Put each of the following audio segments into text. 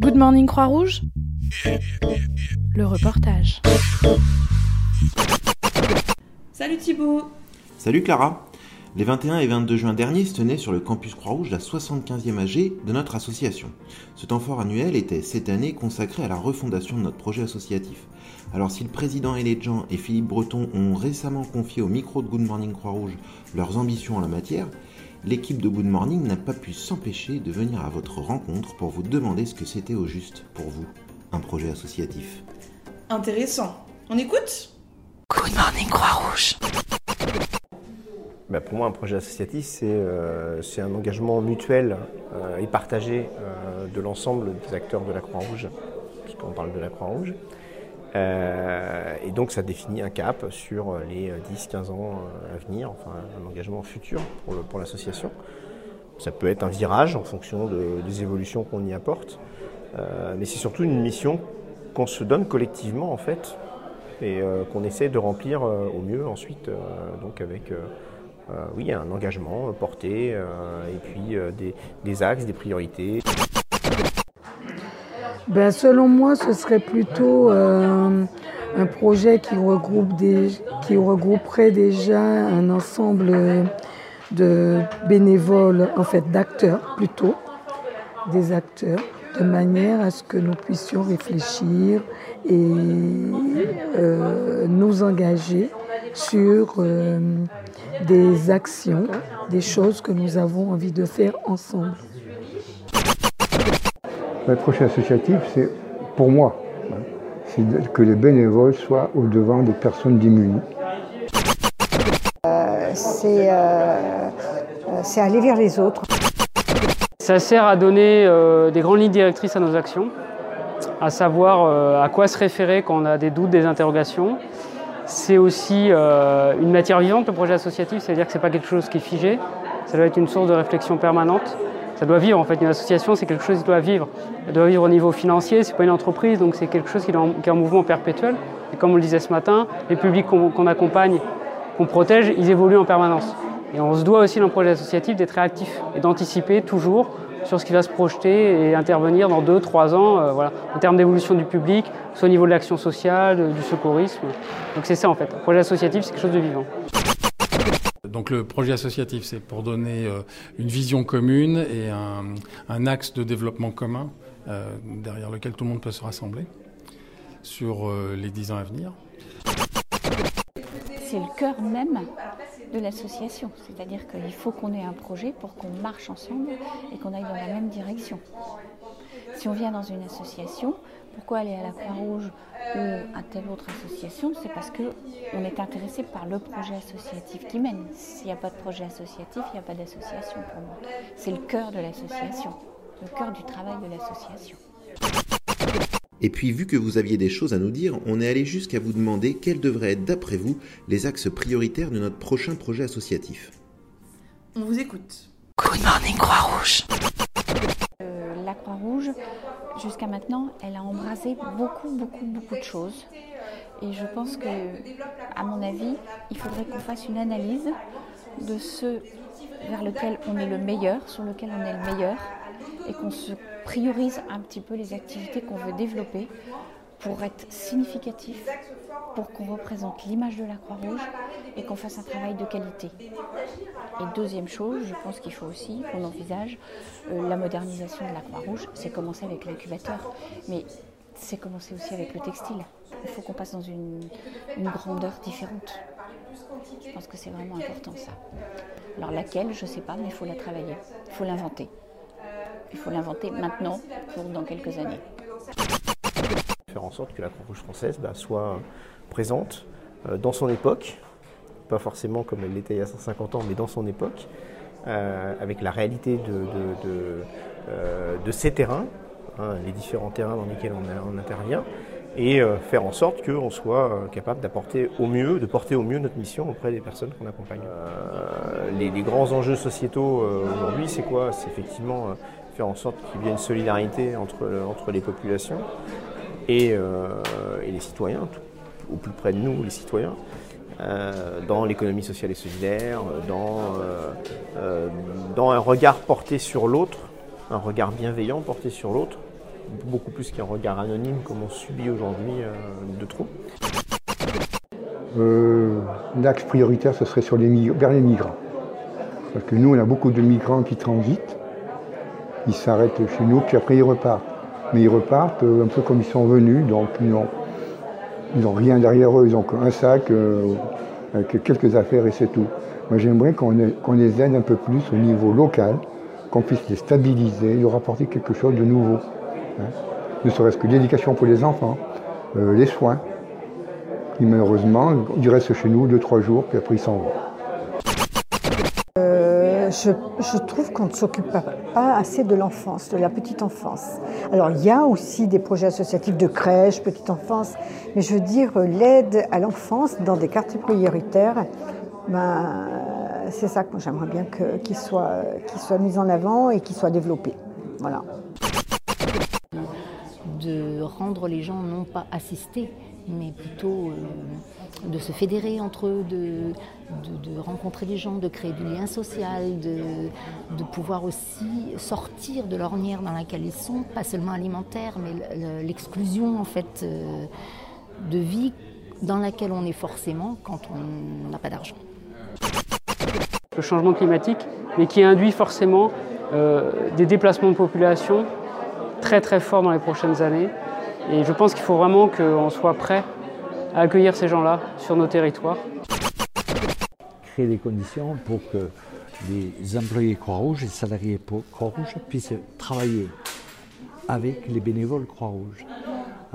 Good Morning Croix-Rouge Le reportage. Salut Thibaut Salut Clara Les 21 et 22 juin dernier se tenait sur le campus Croix-Rouge la 75e AG de notre association. Ce temps fort annuel était cette année consacré à la refondation de notre projet associatif. Alors si le président Elédjan et Philippe Breton ont récemment confié au micro de Good Morning Croix-Rouge leurs ambitions en la matière, l'équipe de Good Morning n'a pas pu s'empêcher de venir à votre rencontre pour vous demander ce que c'était au juste pour vous, un projet associatif. Intéressant. On écoute? Good Morning Croix-Rouge Bah, pour moi, un projet associatif, c'est euh, c'est un engagement mutuel euh, et partagé euh, de l'ensemble des acteurs de la Croix-Rouge, puisqu'on parle de la Croix-Rouge. Euh, et donc, ça définit un cap sur les 10-15 ans euh, à venir, enfin un engagement futur pour l'association. ça peut être un virage en fonction de- des évolutions qu'on y apporte, Euh, mais c'est surtout une mission qu'on se donne collectivement, en fait, et qu'on essaie de remplir au mieux ensuite, donc avec. oui, un engagement porté et puis des axes, des priorités. Ben, selon moi, ce serait plutôt euh, un projet qui, regroupe des, qui regrouperait déjà un ensemble de bénévoles, en fait d'acteurs plutôt, des acteurs, de manière à ce que nous puissions réfléchir et euh, nous engager sur euh, des actions, des choses que nous avons envie de faire ensemble. Le projet associatif, c'est pour moi, hein, c'est que les bénévoles soient au devant des personnes démunies. c'est euh, euh, c'est aller vers les autres. Ça sert à donner euh, des grandes lignes directrices à nos actions, à savoir euh, à quoi se référer quand on a des doutes, des interrogations. C'est aussi euh, une matière vivante, le projet associatif, c'est-à-dire que ce n'est pas quelque chose qui est figé, ça doit être une source de réflexion permanente. Ça doit vivre en fait, une association c'est quelque chose qui doit vivre. Elle doit vivre au niveau financier, c'est pas une entreprise, donc c'est quelque chose qui est, en, mouvement perpétuel. Et comme on le disait ce matin, les publics qu'on accompagne, qu'on protège, ils évoluent en permanence. Et on se doit aussi dans le projet associatif d'être réactif et d'anticiper toujours sur ce qui va se projeter et intervenir dans deux, trois ans, euh, voilà, en termes d'évolution du public, soit au niveau de l'action sociale, euh, du secourisme. Donc c'est ça en fait. Le projet associatif, c'est quelque chose de vivant. Donc le projet associatif, c'est pour donner euh, une vision commune et un, axe de développement commun euh, derrière lequel tout le monde peut se rassembler sur euh, les dix ans à venir. C'est le cœur même de l'association. C'est-à-dire qu'il faut qu'on ait un projet pour qu'on marche ensemble et qu'on aille dans la même direction. Si on vient dans une association, pourquoi aller à la Croix-Rouge ou à telle autre association C'est parce qu'on est intéressé par le projet associatif qui mène. S'il n'y a pas de projet associatif, il n'y a pas d'association pour moi. C'est le cœur de l'association, le cœur du travail de l'association. Et puis, vu que vous aviez des choses à nous dire, on est allé jusqu'à vous demander quels devraient être, d'après vous, les axes prioritaires de notre prochain projet associatif. On vous écoute. Good Morning Croix-Rouge Croix-Rouge, jusqu'à maintenant, elle a embrasé beaucoup, beaucoup, beaucoup de choses. Et je pense que, à mon avis, il faudrait qu'on fasse une analyse de ce vers lequel on est le meilleur, sur lequel on est le meilleur, et qu'on se priorise un petit peu les activités qu'on veut développer pour être significatif, pour qu'on représente l'image de la Croix-Rouge et qu'on fasse un travail de qualité. Et deuxième chose, je pense qu'il faut aussi qu'on envisage euh, la modernisation de la Croix-Rouge. C'est commencé avec l'incubateur, mais c'est commencé aussi avec le textile. Il faut qu'on passe dans une, grandeur différente. Je pense que c'est vraiment important ça. Alors laquelle, je ne sais pas, mais il faut la travailler, il faut l'inventer. Il faut l'inventer maintenant dans quelques années. Faire en sorte que la Croix-Rouge française bah, soit présente euh, dans son époque, pas forcément comme elle l'était il y a 150 ans, mais dans son époque, euh, avec la réalité de, de, de, euh, de ces terrains, hein, les différents terrains dans lesquels on, intervient, et faire en sorte qu'on soit capable d'apporter au mieux, de porter au mieux notre mission auprès des personnes qu'on accompagne. Les, grands enjeux sociétaux aujourd'hui, c'est quoi? C'est effectivement faire en sorte qu'il y ait une solidarité entre les populations et, euh, et les citoyens, au plus près de nous, les citoyens. dans l'économie sociale et solidaire, dans, dans un regard porté sur l'autre, un regard bienveillant porté sur l'autre, beaucoup plus qu'un regard anonyme comme on subit aujourd'hui de trop. L'axe prioritaire, ce serait vers les migrants. Parce que nous, on a beaucoup de migrants qui transitent, ils s'arrêtent chez nous, puis après ils repartent. Mais ils repartent un peu comme ils sont venus, donc ils n'ont rien derrière eux, ils ont un sac euh, quelques affaires et c'est tout. Moi j'aimerais qu'on les aide un peu plus au niveau local, qu'on puisse les stabiliser, leur apporter quelque chose de nouveau. Hein. Ne serait-ce que l'éducation pour les enfants, euh, les soins. Malheureusement, ils restent chez nous deux, trois jours, puis après ils s'en vont. Je, trouve qu'on ne s'occupe pas, assez de l'enfance, de la petite enfance. Alors il y a aussi des projets associatifs de crèche, petite enfance, mais je veux dire l'aide à l'enfance dans des quartiers prioritaires, ben, c'est ça que j'aimerais bien qu'il soit, soit mis en avant et qu'il soit développé. Voilà. De rendre les gens non pas assistés, mais plutôt euh, de se fédérer entre eux, de, rencontrer des gens, de créer du lien social, de, pouvoir aussi sortir de l'ornière dans laquelle ils sont, pas seulement alimentaire, mais l'exclusion en fait euh, de vie dans laquelle on est forcément quand on n'a pas d'argent. Le changement climatique, mais qui induit forcément euh, des déplacements de population très très forts dans les prochaines années. Et je pense qu'il faut vraiment qu'on soit prêt à accueillir ces gens-là sur nos territoires. Créer des conditions pour que les employés Croix-Rouge, les salariés Croix-Rouge puissent travailler avec les bénévoles Croix-Rouge.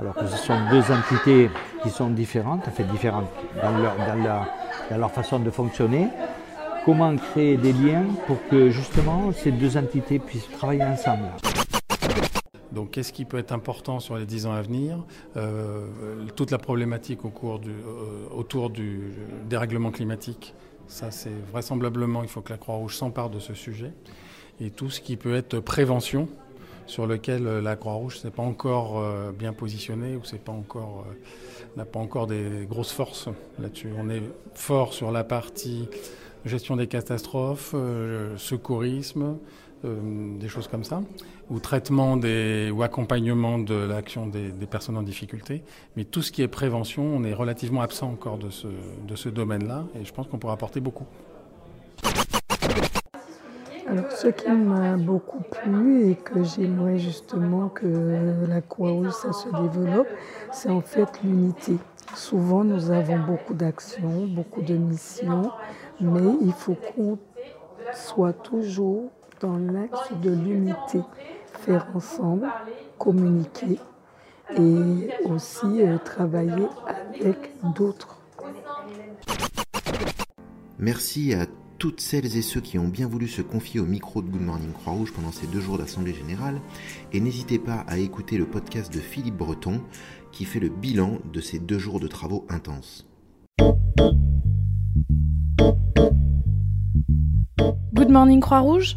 Alors que ce sont deux entités qui sont différentes, fait différentes dans leur, dans leur façon de fonctionner. Comment créer des liens pour que justement ces deux entités puissent travailler ensemble? Donc, qu'est-ce qui peut être important sur les dix ans à venir euh, Toute la problématique euh, autour du dérèglement climatique, ça c'est vraisemblablement, il faut que la Croix-Rouge s'empare de ce sujet. Et tout ce qui peut être prévention, sur lequel euh, la Croix-Rouge n'est pas encore bien positionnée ou n'a pas encore des grosses forces là-dessus. On est fort sur la partie gestion des catastrophes, secourisme, des choses comme ça ou traitement des, ou accompagnement de l'action des, personnes en difficulté. Mais tout ce qui est prévention, on est relativement absent encore de ce, de ce domaine-là et je pense qu'on pourra apporter beaucoup. Alors, ce qui m'a beaucoup plu et que j'aimerais justement que la Croix-Rouge ça se développe, c'est en fait l'unité. Souvent, nous avons beaucoup d'actions, beaucoup de missions, mais il faut qu'on soit toujours dans l'axe de l'unité, faire ensemble, communiquer et aussi euh, travailler avec d'autres. Merci à toutes celles et ceux qui ont bien voulu se confier au micro de Good Morning Croix-Rouge pendant ces deux jours d'Assemblée Générale. Et n'hésitez pas à écouter le podcast de Philippe Breton qui fait le bilan de ces deux jours de travaux intenses. Good Morning Croix-Rouge?